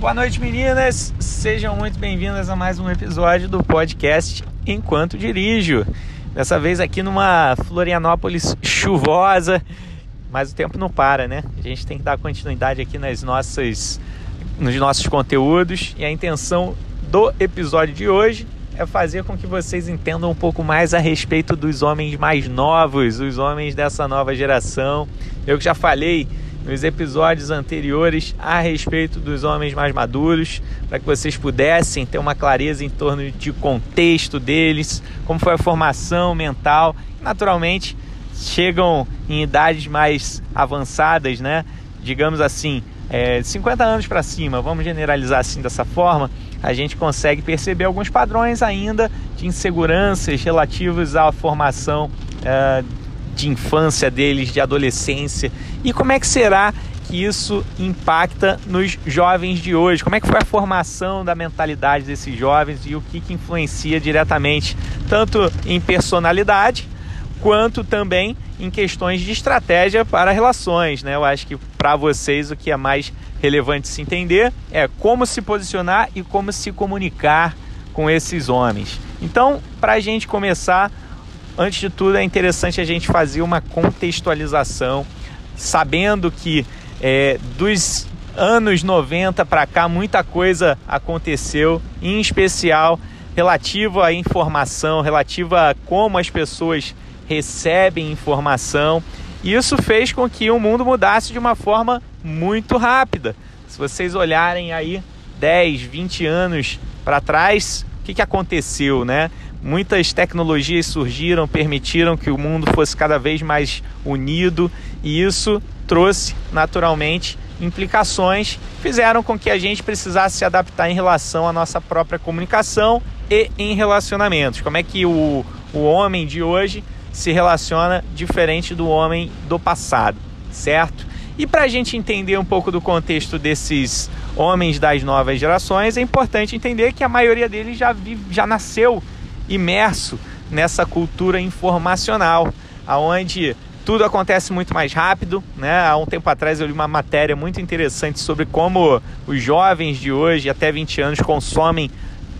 Boa noite, meninas. Sejam muito bem-vindas a mais um episódio do podcast Enquanto Dirijo. Dessa vez aqui numa Florianópolis chuvosa, mas o tempo não para, né? A gente tem que dar continuidade aqui nas nossas, nos nossos conteúdos e a intenção do episódio de hoje é fazer com que vocês entendam um pouco mais a respeito dos homens mais novos, os homens dessa nova geração. Eu que já falei nos episódios anteriores a respeito dos homens mais maduros, para que vocês pudessem ter uma clareza em torno de contexto deles, como foi a formação mental. Naturalmente, chegam em idades mais avançadas, né? Digamos assim, é, 50 anos para cima, vamos generalizar assim dessa forma, a gente consegue perceber alguns padrões ainda de inseguranças relativos à formação uh, de infância deles, de adolescência. E como é que será que isso impacta nos jovens de hoje? Como é que foi a formação da mentalidade desses jovens e o que, que influencia diretamente, tanto em personalidade, quanto também em questões de estratégia para relações, né? Eu acho que para vocês o que é mais relevante se entender é como se posicionar e como se comunicar com esses homens. Então, para a gente começar, antes de tudo, é interessante a gente fazer uma contextualização, sabendo que é, dos anos 90 para cá muita coisa aconteceu, em especial relativo à informação, relativa a como as pessoas recebem informação. E isso fez com que o mundo mudasse de uma forma muito rápida. Se vocês olharem aí 10, 20 anos para trás, o que, que aconteceu, né? Muitas tecnologias surgiram, permitiram que o mundo fosse cada vez mais unido e isso trouxe naturalmente implicações, fizeram com que a gente precisasse se adaptar em relação à nossa própria comunicação e em relacionamentos. Como é que o, o homem de hoje se relaciona diferente do homem do passado, certo? E para a gente entender um pouco do contexto desses homens das novas gerações, é importante entender que a maioria deles já, vive, já nasceu imerso nessa cultura informacional, aonde tudo acontece muito mais rápido, né? Há um tempo atrás eu li uma matéria muito interessante sobre como os jovens de hoje, até 20 anos, consomem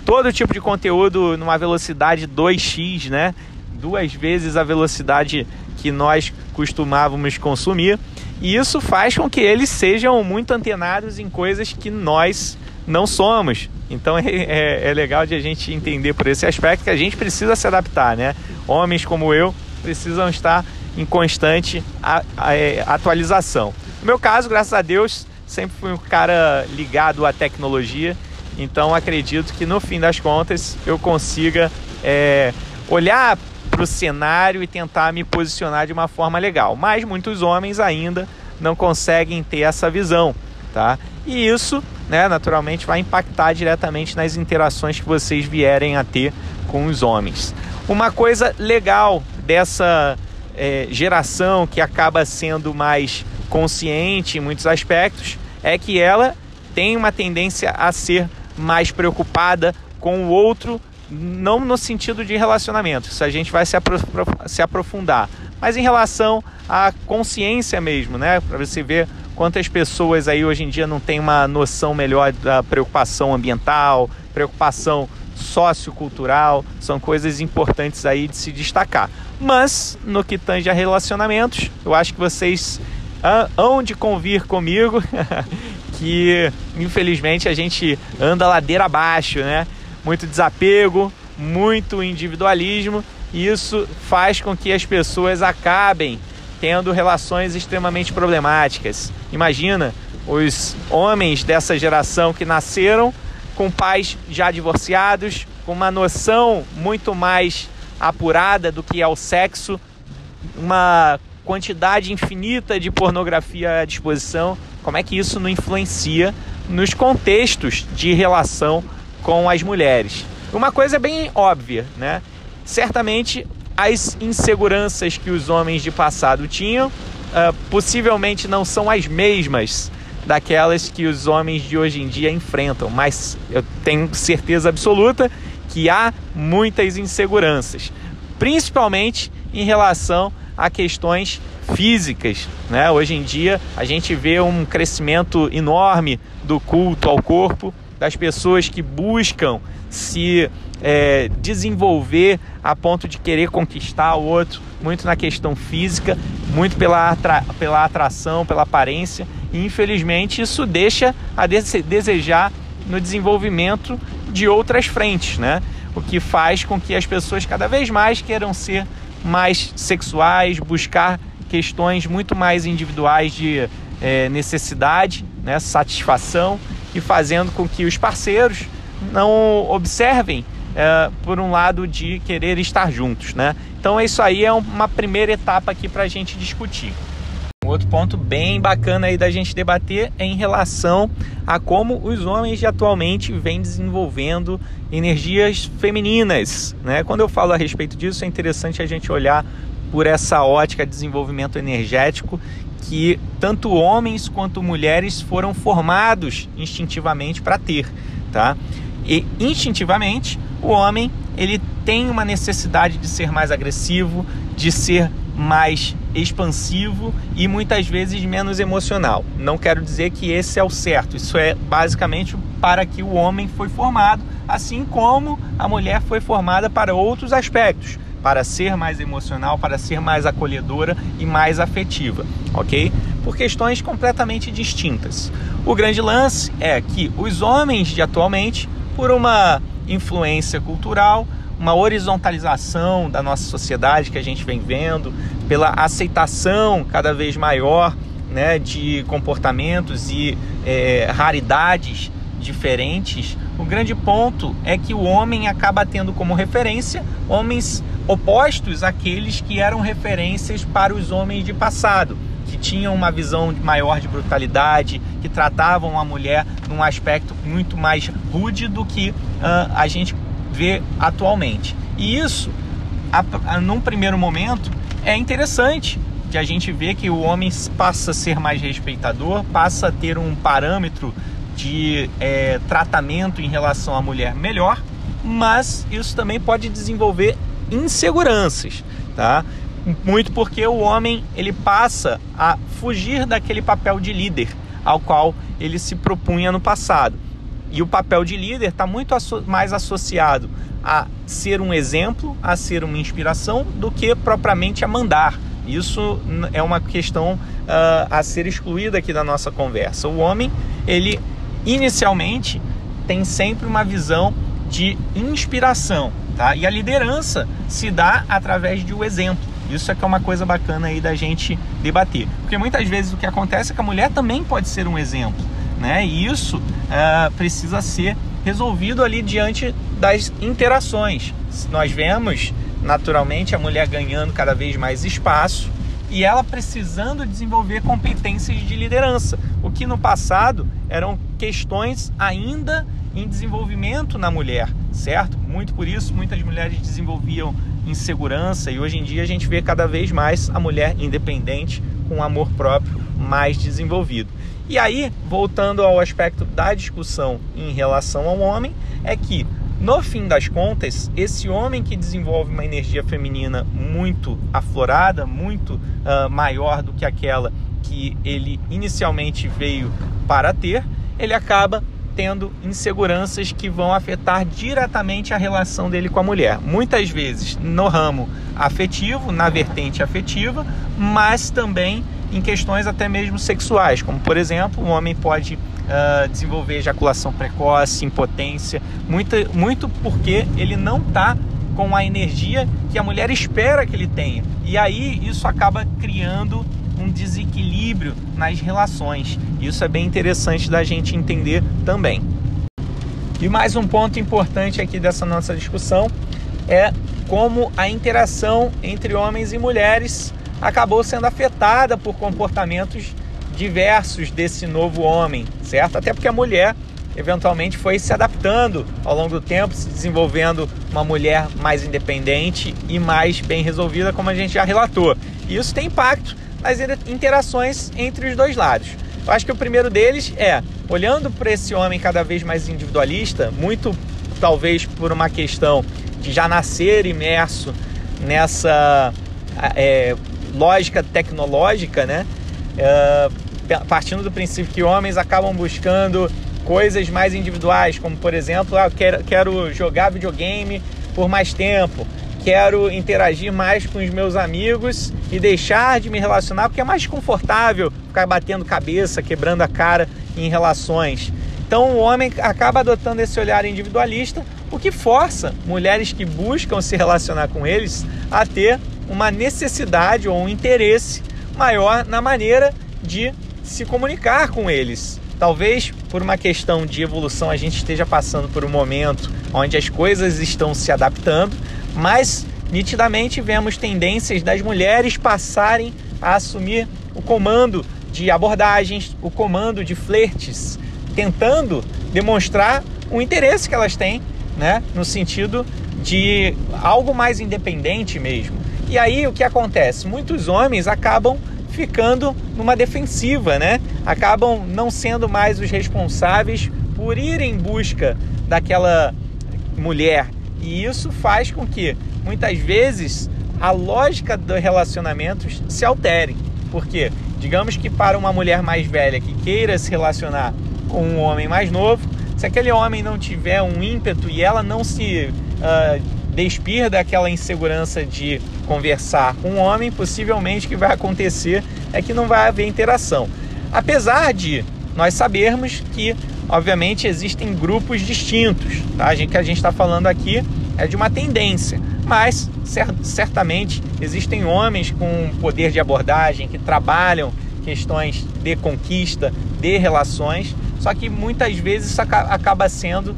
todo tipo de conteúdo numa velocidade 2x, né? Duas vezes a velocidade que nós costumávamos consumir. E isso faz com que eles sejam muito antenados em coisas que nós não somos. Então é, é, é, legal de a gente entender por esse aspecto que a gente precisa se adaptar, né? Homens como eu precisam estar em constante a, a, é, atualização. No meu caso, graças a Deus, sempre fui um cara ligado à tecnologia, então acredito que no fim das contas eu consiga é, olhar o cenário e tentar me posicionar de uma forma legal. Mas muitos homens ainda não conseguem ter essa visão, tá? E isso, né, naturalmente vai impactar diretamente nas interações que vocês vierem a ter com os homens. Uma coisa legal dessa é, geração que acaba sendo mais consciente em muitos aspectos é que ela tem uma tendência a ser mais preocupada com o outro, não no sentido de relacionamento, isso a gente vai se, aprof se aprofundar, mas em relação à consciência mesmo, né? Para você ver quantas pessoas aí hoje em dia não têm uma noção melhor da preocupação ambiental, preocupação sociocultural, são coisas importantes aí de se destacar. Mas no que tange a relacionamentos, eu acho que vocês hão de convir comigo que infelizmente a gente anda ladeira abaixo, né? Muito desapego, muito individualismo, e isso faz com que as pessoas acabem tendo relações extremamente problemáticas. Imagina os homens dessa geração que nasceram com pais já divorciados, com uma noção muito mais apurada do que é o sexo, uma quantidade infinita de pornografia à disposição. Como é que isso não influencia nos contextos de relação com as mulheres? Uma coisa bem óbvia, né? Certamente as inseguranças que os homens de passado tinham uh, possivelmente não são as mesmas daquelas que os homens de hoje em dia enfrentam, mas eu tenho certeza absoluta que há muitas inseguranças, principalmente em relação a questões físicas. Né? Hoje em dia a gente vê um crescimento enorme do culto ao corpo, das pessoas que buscam se é, desenvolver a ponto de querer conquistar o outro, muito na questão física, muito pela, atra pela atração, pela aparência, e infelizmente isso deixa a desejar no desenvolvimento de outras frentes, né? O que faz com que as pessoas cada vez mais queiram ser mais sexuais, buscar questões muito mais individuais de é, necessidade, né, satisfação e fazendo com que os parceiros não observem é, por um lado de querer estar juntos, né? Então isso aí é uma primeira etapa aqui para a gente discutir. Um outro ponto bem bacana aí da gente debater é em relação a como os homens de atualmente vêm desenvolvendo energias femininas, né? Quando eu falo a respeito disso é interessante a gente olhar por essa ótica de desenvolvimento energético que tanto homens quanto mulheres foram formados instintivamente para ter, tá? E instintivamente o homem ele tem uma necessidade de ser mais agressivo, de ser mais expansivo e muitas vezes menos emocional. Não quero dizer que esse é o certo, isso é basicamente para que o homem foi formado, assim como a mulher foi formada para outros aspectos para ser mais emocional, para ser mais acolhedora e mais afetiva, ok? Por questões completamente distintas. O grande lance é que os homens de atualmente, por uma influência cultural, uma horizontalização da nossa sociedade que a gente vem vendo, pela aceitação cada vez maior né, de comportamentos e é, raridades diferentes, o grande ponto é que o homem acaba tendo como referência homens opostos àqueles que eram referências para os homens de passado, que tinham uma visão maior de brutalidade, que tratavam a mulher num aspecto muito mais rude do que uh, a gente vê atualmente. E isso, a, a, num primeiro momento, é interessante de a gente ver que o homem passa a ser mais respeitador, passa a ter um parâmetro de é, tratamento em relação à mulher melhor, mas isso também pode desenvolver inseguranças, tá? Muito porque o homem ele passa a fugir daquele papel de líder ao qual ele se propunha no passado. E o papel de líder está muito asso mais associado a ser um exemplo, a ser uma inspiração, do que propriamente a mandar. Isso é uma questão uh, a ser excluída aqui da nossa conversa. O homem, ele inicialmente tem sempre uma visão de inspiração, tá? E a liderança se dá através de um exemplo. Isso é que é uma coisa bacana aí da gente debater. Porque muitas vezes o que acontece é que a mulher também pode ser um exemplo, né? E isso uh, precisa ser resolvido ali diante das interações. Nós vemos naturalmente a mulher ganhando cada vez mais espaço e ela precisando desenvolver competências de liderança, o que no passado eram questões ainda em desenvolvimento na mulher, certo? Muito por isso muitas mulheres desenvolviam insegurança e hoje em dia a gente vê cada vez mais a mulher independente com amor próprio mais desenvolvido. E aí, voltando ao aspecto da discussão em relação ao homem, é que no fim das contas, esse homem que desenvolve uma energia feminina muito aflorada, muito uh, maior do que aquela que ele inicialmente veio para ter, ele acaba tendo inseguranças que vão afetar diretamente a relação dele com a mulher. Muitas vezes no ramo afetivo, na vertente afetiva, mas também em questões até mesmo sexuais, como por exemplo, um homem pode uh, desenvolver ejaculação precoce, impotência, muito, muito porque ele não está com a energia que a mulher espera que ele tenha. E aí isso acaba criando um desequilíbrio nas relações. Isso é bem interessante da gente entender também. E mais um ponto importante aqui dessa nossa discussão é como a interação entre homens e mulheres acabou sendo afetada por comportamentos diversos desse novo homem, certo? Até porque a mulher eventualmente foi se adaptando ao longo do tempo, se desenvolvendo uma mulher mais independente e mais bem resolvida, como a gente já relatou. E isso tem impacto nas interações entre os dois lados. Eu acho que o primeiro deles é, olhando para esse homem cada vez mais individualista, muito talvez por uma questão de já nascer imerso nessa é, lógica tecnológica, né? É, partindo do princípio que homens acabam buscando coisas mais individuais, como por exemplo, ah, eu quero, quero jogar videogame por mais tempo, quero interagir mais com os meus amigos e deixar de me relacionar porque é mais confortável ficar batendo cabeça, quebrando a cara em relações. Então o homem acaba adotando esse olhar individualista, o que força mulheres que buscam se relacionar com eles a ter uma necessidade ou um interesse maior na maneira de se comunicar com eles. Talvez por uma questão de evolução a gente esteja passando por um momento onde as coisas estão se adaptando, mas nitidamente vemos tendências das mulheres passarem a assumir o comando de abordagens, o comando de flertes, tentando demonstrar o interesse que elas têm, né, no sentido de algo mais independente mesmo. E aí o que acontece? Muitos homens acabam ficando numa defensiva, né? Acabam não sendo mais os responsáveis por ir em busca daquela mulher. E isso faz com que muitas vezes a lógica dos relacionamentos se altere. Porque, digamos que para uma mulher mais velha que queira se relacionar com um homem mais novo, se aquele homem não tiver um ímpeto e ela não se uh, despir daquela insegurança de conversar com um homem, possivelmente o que vai acontecer é que não vai haver interação. Apesar de nós sabermos que, obviamente, existem grupos distintos, tá? A gente, que a gente está falando aqui é de uma tendência, mas certamente existem homens com poder de abordagem que trabalham questões de conquista, de relações, só que muitas vezes isso acaba sendo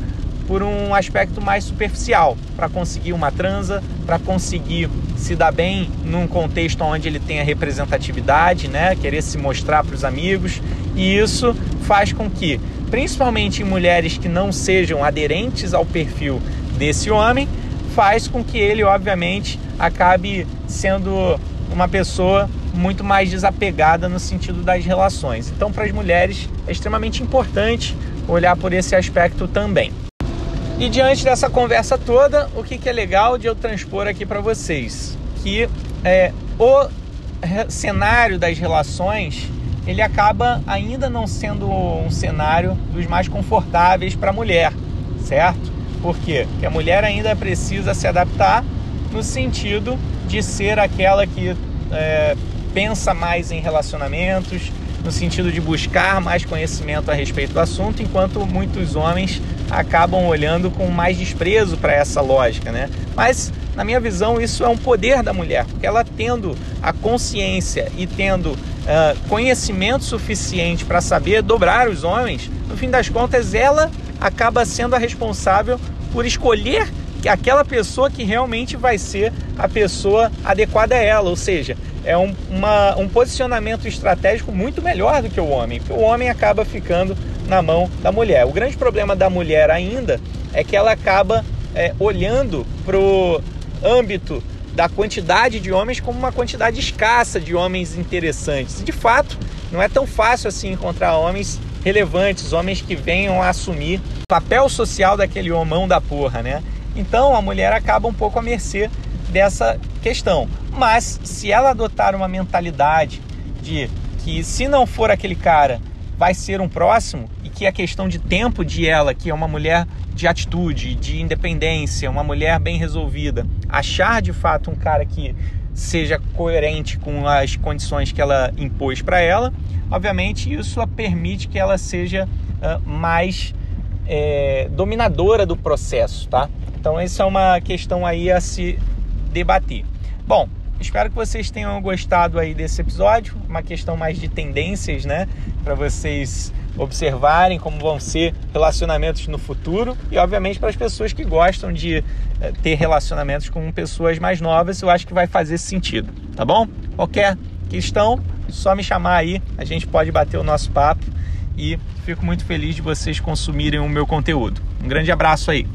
por um aspecto mais superficial, para conseguir uma transa, para conseguir se dar bem num contexto onde ele tenha representatividade, né, querer se mostrar para os amigos, e isso faz com que, principalmente em mulheres que não sejam aderentes ao perfil desse homem, faz com que ele, obviamente, acabe sendo uma pessoa muito mais desapegada no sentido das relações. Então, para as mulheres é extremamente importante olhar por esse aspecto também. E diante dessa conversa toda, o que, que é legal de eu transpor aqui para vocês? Que é, o cenário das relações ele acaba ainda não sendo um cenário dos mais confortáveis para a mulher, certo? Por quê? Porque a mulher ainda precisa se adaptar no sentido de ser aquela que é, pensa mais em relacionamentos, no sentido de buscar mais conhecimento a respeito do assunto, enquanto muitos homens acabam olhando com mais desprezo para essa lógica, né? Mas na minha visão isso é um poder da mulher, porque ela tendo a consciência e tendo uh, conhecimento suficiente para saber dobrar os homens, no fim das contas ela acaba sendo a responsável por escolher aquela pessoa que realmente vai ser a pessoa adequada a ela, ou seja, é um, uma, um posicionamento estratégico muito melhor do que o homem, porque o homem acaba ficando na mão da mulher. O grande problema da mulher ainda é que ela acaba é, olhando para o âmbito da quantidade de homens como uma quantidade escassa de homens interessantes. De fato, não é tão fácil assim encontrar homens relevantes, homens que venham a assumir o papel social daquele homão da porra, né? Então a mulher acaba um pouco à mercê dessa questão. Mas se ela adotar uma mentalidade de que se não for aquele cara, vai ser um próximo e que a questão de tempo de ela, que é uma mulher de atitude, de independência, uma mulher bem resolvida, achar de fato um cara que seja coerente com as condições que ela impôs para ela, obviamente isso permite que ela seja uh, mais é, dominadora do processo, tá? Então, essa é uma questão aí a se debater. Bom, espero que vocês tenham gostado aí desse episódio, uma questão mais de tendências, né, para vocês observarem como vão ser relacionamentos no futuro e obviamente para as pessoas que gostam de eh, ter relacionamentos com pessoas mais novas, eu acho que vai fazer sentido, tá bom? Qualquer questão, só me chamar aí, a gente pode bater o nosso papo e fico muito feliz de vocês consumirem o meu conteúdo. Um grande abraço aí.